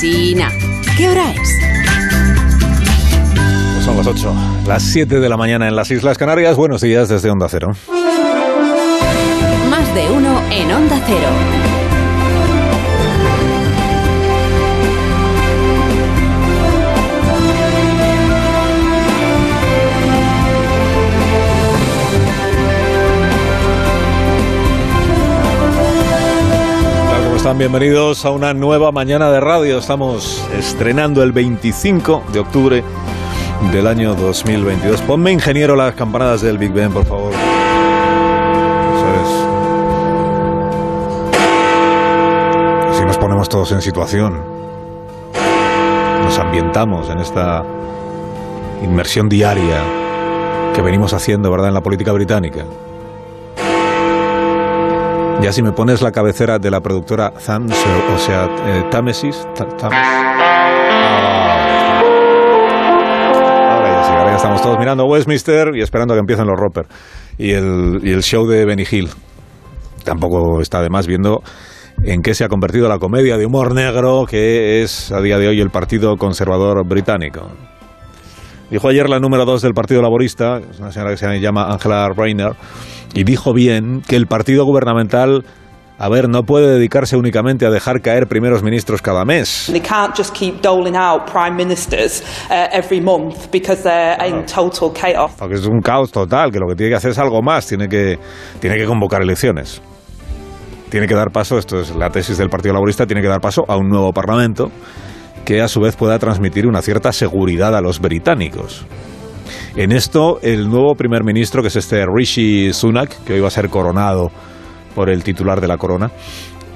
¿Qué hora es? Pues son las 8, las 7 de la mañana en las Islas Canarias. Buenos días desde Onda Cero. Más de uno en Onda Cero. Bienvenidos a una nueva mañana de radio. Estamos estrenando el 25 de octubre del año 2022. Ponme, ingeniero, las campanadas del Big Ben, por favor. Así nos ponemos todos en situación. Nos ambientamos en esta inmersión diaria que venimos haciendo, ¿verdad?, en la política británica. Ya si me pones la cabecera de la productora Thams, o sea, eh, Támesis. Ah. Estamos todos mirando Westminster y esperando a que empiecen los Roper. Y el, y el show de Benny Hill. Tampoco está de más viendo en qué se ha convertido la comedia de humor negro que es a día de hoy el Partido Conservador Británico. Dijo ayer la número dos del Partido Laborista, es una señora que se llama Angela Rayner, y dijo bien que el partido gubernamental, a ver, no puede dedicarse únicamente a dejar caer primeros ministros cada mes. They can't just keep doling out prime ministers uh, every month because they're in total chaos. Porque es un caos total, que lo que tiene que hacer es algo más, tiene que, tiene que convocar elecciones. Tiene que dar paso, esto es la tesis del Partido Laborista, tiene que dar paso a un nuevo Parlamento que a su vez pueda transmitir una cierta seguridad a los británicos. En esto, el nuevo primer ministro, que es este Rishi Sunak, que hoy va a ser coronado por el titular de la corona,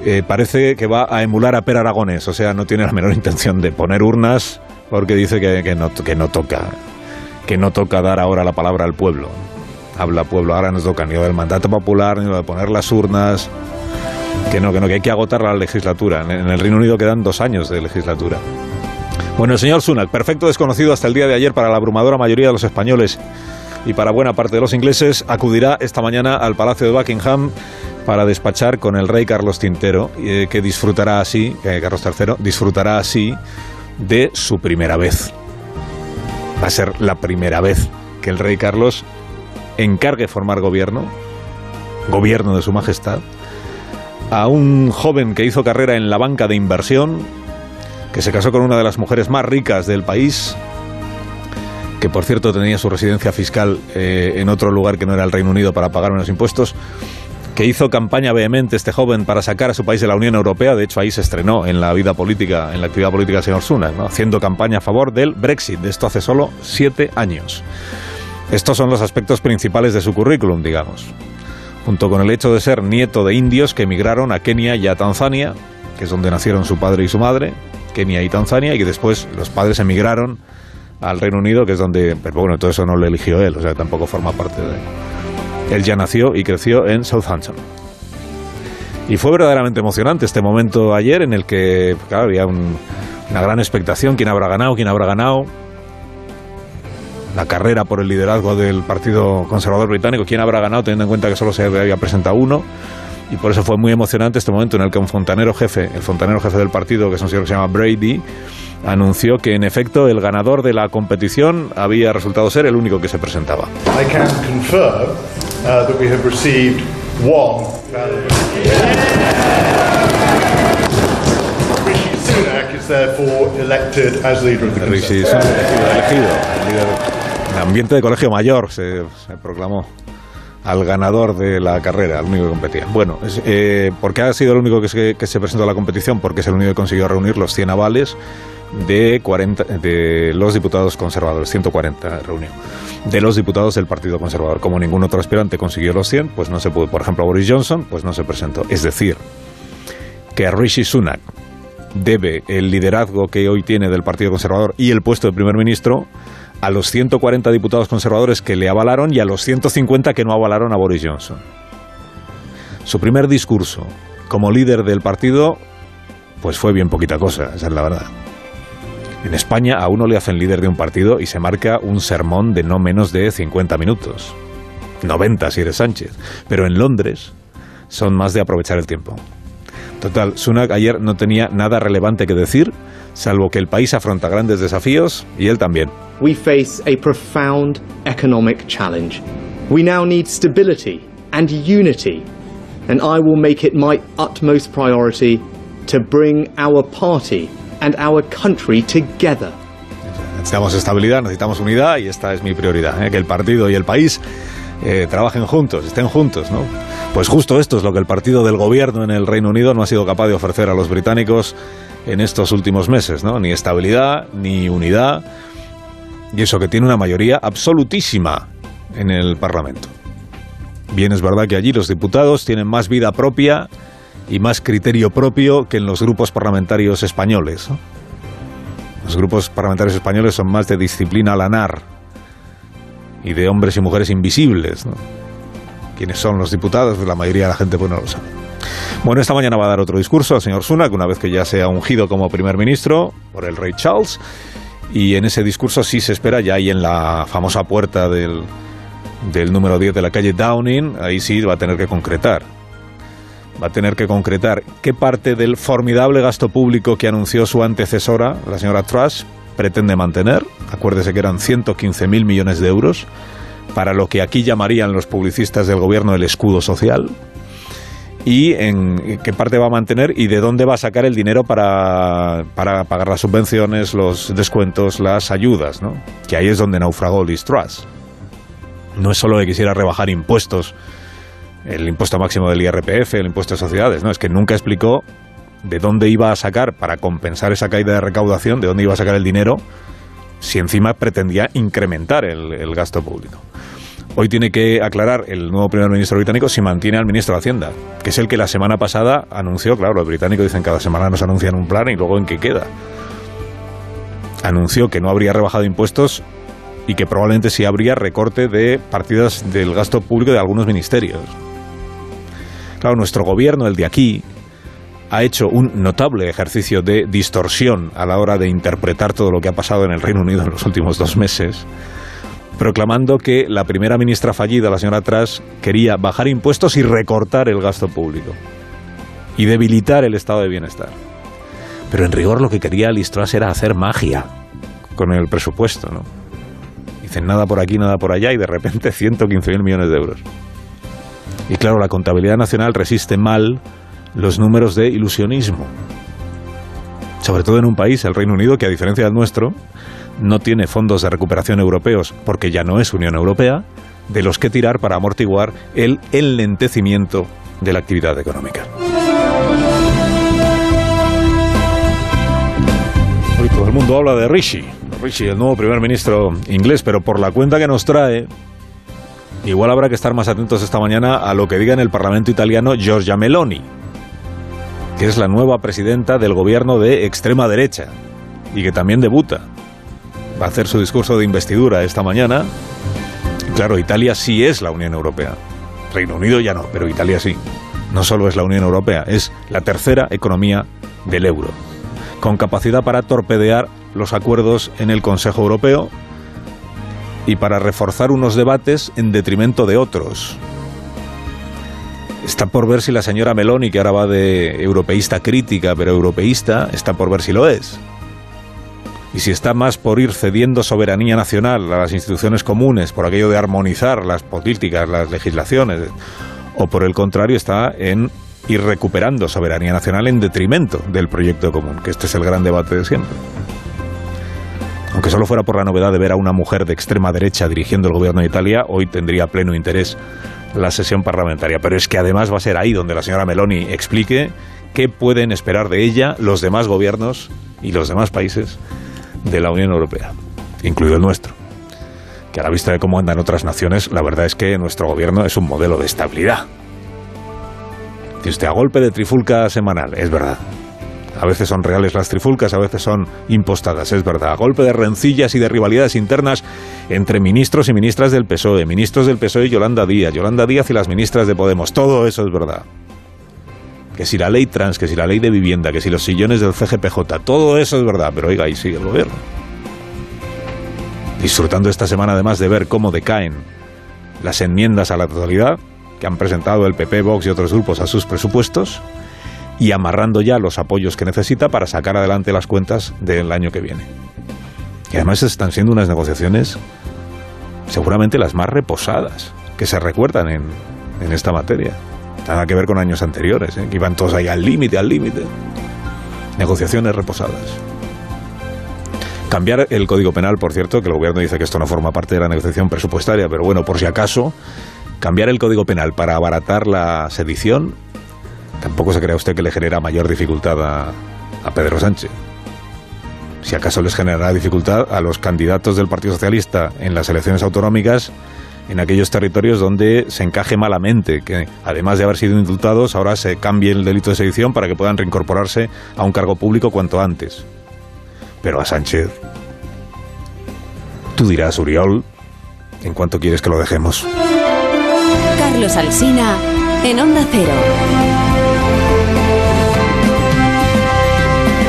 eh, parece que va a emular a Per Aragonés, o sea, no tiene la menor intención de poner urnas porque dice que, que no, que no toca, que no toca dar ahora la palabra al pueblo. Habla pueblo, ahora no toca ni lo del mandato popular, ni lo de poner las urnas, que no, que no, que hay que agotar la legislatura. En el Reino Unido quedan dos años de legislatura. Bueno, el señor Sunak, perfecto desconocido hasta el día de ayer para la abrumadora mayoría de los españoles y para buena parte de los ingleses, acudirá esta mañana al Palacio de Buckingham para despachar con el rey Carlos Tintero, eh, que disfrutará así, eh, Carlos III, disfrutará así de su primera vez. Va a ser la primera vez que el rey Carlos encargue formar gobierno, gobierno de su majestad, a un joven que hizo carrera en la banca de inversión, que se casó con una de las mujeres más ricas del país, que por cierto tenía su residencia fiscal eh, en otro lugar que no era el Reino Unido para pagar unos impuestos, que hizo campaña vehemente este joven para sacar a su país de la Unión Europea, de hecho ahí se estrenó en la vida política, en la actividad política del señor Sunak, ¿no? haciendo campaña a favor del Brexit, de esto hace solo siete años. Estos son los aspectos principales de su currículum, digamos junto con el hecho de ser nieto de indios que emigraron a Kenia y a Tanzania, que es donde nacieron su padre y su madre, Kenia y Tanzania, y que después los padres emigraron al Reino Unido, que es donde, pero bueno, todo eso no lo eligió él, o sea, tampoco forma parte de... Él ya nació y creció en Southampton. Y fue verdaderamente emocionante este momento ayer en el que, había un- una gran expectación, quién habrá ganado, quién habrá ganado, la carrera por el liderazgo del Partido Conservador Británico, quién habrá ganado, teniendo en cuenta que solo se había presentado uno. Y por eso fue muy emocionante este momento en el que un fontanero jefe, el fontanero jefe del partido, que es un señor que se llama Brady, anunció que en efecto el ganador de la competición había resultado ser el único que se presentaba. I can confirm uh, that we have received one. Rishi Sunak is therefore elected as leader of the Rishi. Sunak, elegido, elegido, el líder. En ambiente de colegio mayor se, proclamó al ganador de la carrera, al único que competía. Bueno, eh, ¿por qué ha sido el único que se, presentó a la competición? Porque es el único que consiguió reunir los 100 avales de, 40, de los diputados conservadores, 140 reunió, de los diputados del Partido Conservador. Como ningún otro aspirante consiguió los 100, pues no se pudo. Por ejemplo, Boris Johnson, pues no se presentó. Es decir, que Rishi Sunak debe el liderazgo que hoy tiene del Partido Conservador y el puesto de primer ministro a los 140 diputados conservadores que le avalaron y a los 150 que no avalaron a Boris Johnson. Su primer discurso como líder del partido, pues fue bien poquita cosa, esa es la verdad. En España a uno le hacen líder de un partido y se marca un sermón de no menos de 50 minutos. 90 si eres Sánchez. Pero en Londres son más de aprovechar el tiempo. Total, Sunak ayer no tenía nada relevante que decir, salvo que el país afronta grandes desafíos y él también. We face a profound economic challenge. We now need stability and unity, and I will make it my utmost priority to bring our party and our country together. Necesitamos estabilidad, necesitamos unidad y esta es mi prioridad, ¿eh? que el partido y el país eh, trabajen juntos, estén juntos, ¿no? Pues justo esto es lo que el partido del gobierno en el Reino Unido no ha sido capaz de ofrecer a los británicos en estos últimos meses, ¿no? Ni estabilidad, ni unidad, y eso que tiene una mayoría absolutísima en el Parlamento. Bien es verdad que allí los diputados tienen más vida propia y más criterio propio que en los grupos parlamentarios españoles. Los grupos parlamentarios españoles son más de disciplina lanar y de hombres y mujeres invisibles. ¿no? ¿Quiénes son los diputados? La mayoría de la gente pues no lo sabe. Bueno, esta mañana va a dar otro discurso el señor Sunak, una vez que ya sea ungido como primer ministro por el rey Charles. Y en ese discurso sí se espera, ya ahí en la famosa puerta del, del número 10 de la calle Downing, ahí sí va a tener que concretar. Va a tener que concretar qué parte del formidable gasto público que anunció su antecesora, la señora Truss, pretende mantener. Acuérdese que eran 115.000 millones de euros para lo que aquí llamarían los publicistas del gobierno el escudo social y en qué parte va a mantener y de dónde va a sacar el dinero para, para pagar las subvenciones, los descuentos, las ayudas, ¿no? Que ahí es donde naufragó Liz Truss. No es solo que quisiera rebajar impuestos, el impuesto máximo del IRPF, el impuesto de sociedades, no, es que nunca explicó de dónde iba a sacar para compensar esa caída de recaudación, de dónde iba a sacar el dinero, si encima pretendía incrementar el, gasto público. Hoy tiene que aclarar el nuevo primer ministro británico si mantiene al ministro de Hacienda, que es el que la semana pasada anunció, claro, los británicos dicen cada semana nos anuncian un plan y luego en qué queda. Anunció que no habría rebajado impuestos y que probablemente sí habría recorte de partidas del gasto público de algunos ministerios. Claro, nuestro gobierno, el de aquí, ha hecho un notable ejercicio de distorsión a la hora de interpretar todo lo que ha pasado en el Reino Unido en los últimos dos meses proclamando que la primera ministra fallida, la señora Truss, quería bajar impuestos y recortar el gasto público y debilitar el estado de bienestar. Pero en rigor lo que quería Liz Truss era hacer magia con el presupuesto, ¿no? Dicen nada por aquí, nada por allá y de repente 115.000 millones de euros. Y claro, la contabilidad nacional resiste mal los números de ilusionismo. Sobre todo en un país, el Reino Unido, que a diferencia del nuestro, no tiene fondos de recuperación europeos porque ya no es Unión Europea, de los que tirar para amortiguar el enlentecimiento de la actividad económica. Hoy todo el mundo habla de Rishi, Rishi, el nuevo primer ministro inglés, pero por la cuenta que nos trae, igual habrá que estar más atentos esta mañana a lo que diga en el Parlamento italiano Giorgia Meloni, que es la nueva presidenta del gobierno de extrema derecha y que también debuta va a hacer su discurso de investidura esta mañana. Claro, Italia sí es la Unión Europea. Reino Unido ya no, pero Italia sí. No solo es la Unión Europea, es la tercera economía del euro, con capacidad para torpedear los acuerdos en el Consejo Europeo y para reforzar unos debates en detrimento de otros. Está por ver si la señora Meloni, que ahora va de europeísta crítica, pero europeísta, está por ver si lo es y si está más por ir cediendo soberanía nacional a las instituciones comunes, por aquello de armonizar las políticas, las legislaciones, o por el contrario está en ir recuperando soberanía nacional en detrimento del proyecto común, que este es el gran debate de siempre. Aunque solo fuera por la novedad de ver a una mujer de extrema derecha dirigiendo el gobierno de Italia, hoy tendría pleno interés la sesión parlamentaria. Pero es que además va a ser ahí donde la señora Meloni explique qué pueden esperar de ella los demás gobiernos y los demás países de la Unión Europea, incluido el nuestro. Que a la vista de cómo andan otras naciones, la verdad es que nuestro gobierno es un modelo de estabilidad. Dice usted, a golpe de trifulca semanal, es verdad. A veces son reales las trifulcas, a veces son impostadas, es verdad. A golpe de rencillas y de rivalidades internas entre ministros y ministras del PSOE, ministros del PSOE y Yolanda Díaz, Yolanda Díaz y las ministras de Podemos, todo eso es verdad que si la ley trans, que si la ley de vivienda, que si los sillones del CGPJ, todo eso es verdad, pero oiga, ahí sigue el gobierno. Disfrutando esta semana además de ver cómo decaen las enmiendas a la totalidad que han presentado el PP, Vox y otros grupos a sus presupuestos, y amarrando ya los apoyos que necesita para sacar adelante las cuentas del año que viene. Y además están siendo unas negociaciones seguramente las más reposadas que se recuerdan en, en esta materia. Nada que ver con años anteriores, ¿eh? que iban todos ahí al límite, al límite. Negociaciones reposadas. Cambiar el Código Penal, por cierto, que el Gobierno dice que esto no forma parte de la negociación presupuestaria, pero bueno, por si acaso, cambiar el Código Penal para abaratar la sedición, tampoco se crea usted que le genera mayor dificultad a, a Pedro Sánchez. Si acaso les generará dificultad a los candidatos del Partido Socialista en las elecciones autonómicas en aquellos territorios donde se encaje malamente, que además de haber sido indultados, ahora se cambie el delito de sedición para que puedan reincorporarse a un cargo público cuanto antes. Pero a Sánchez, tú dirás, Uriol, en cuanto quieres que lo dejemos. Carlos Alsina, en Onda Cero.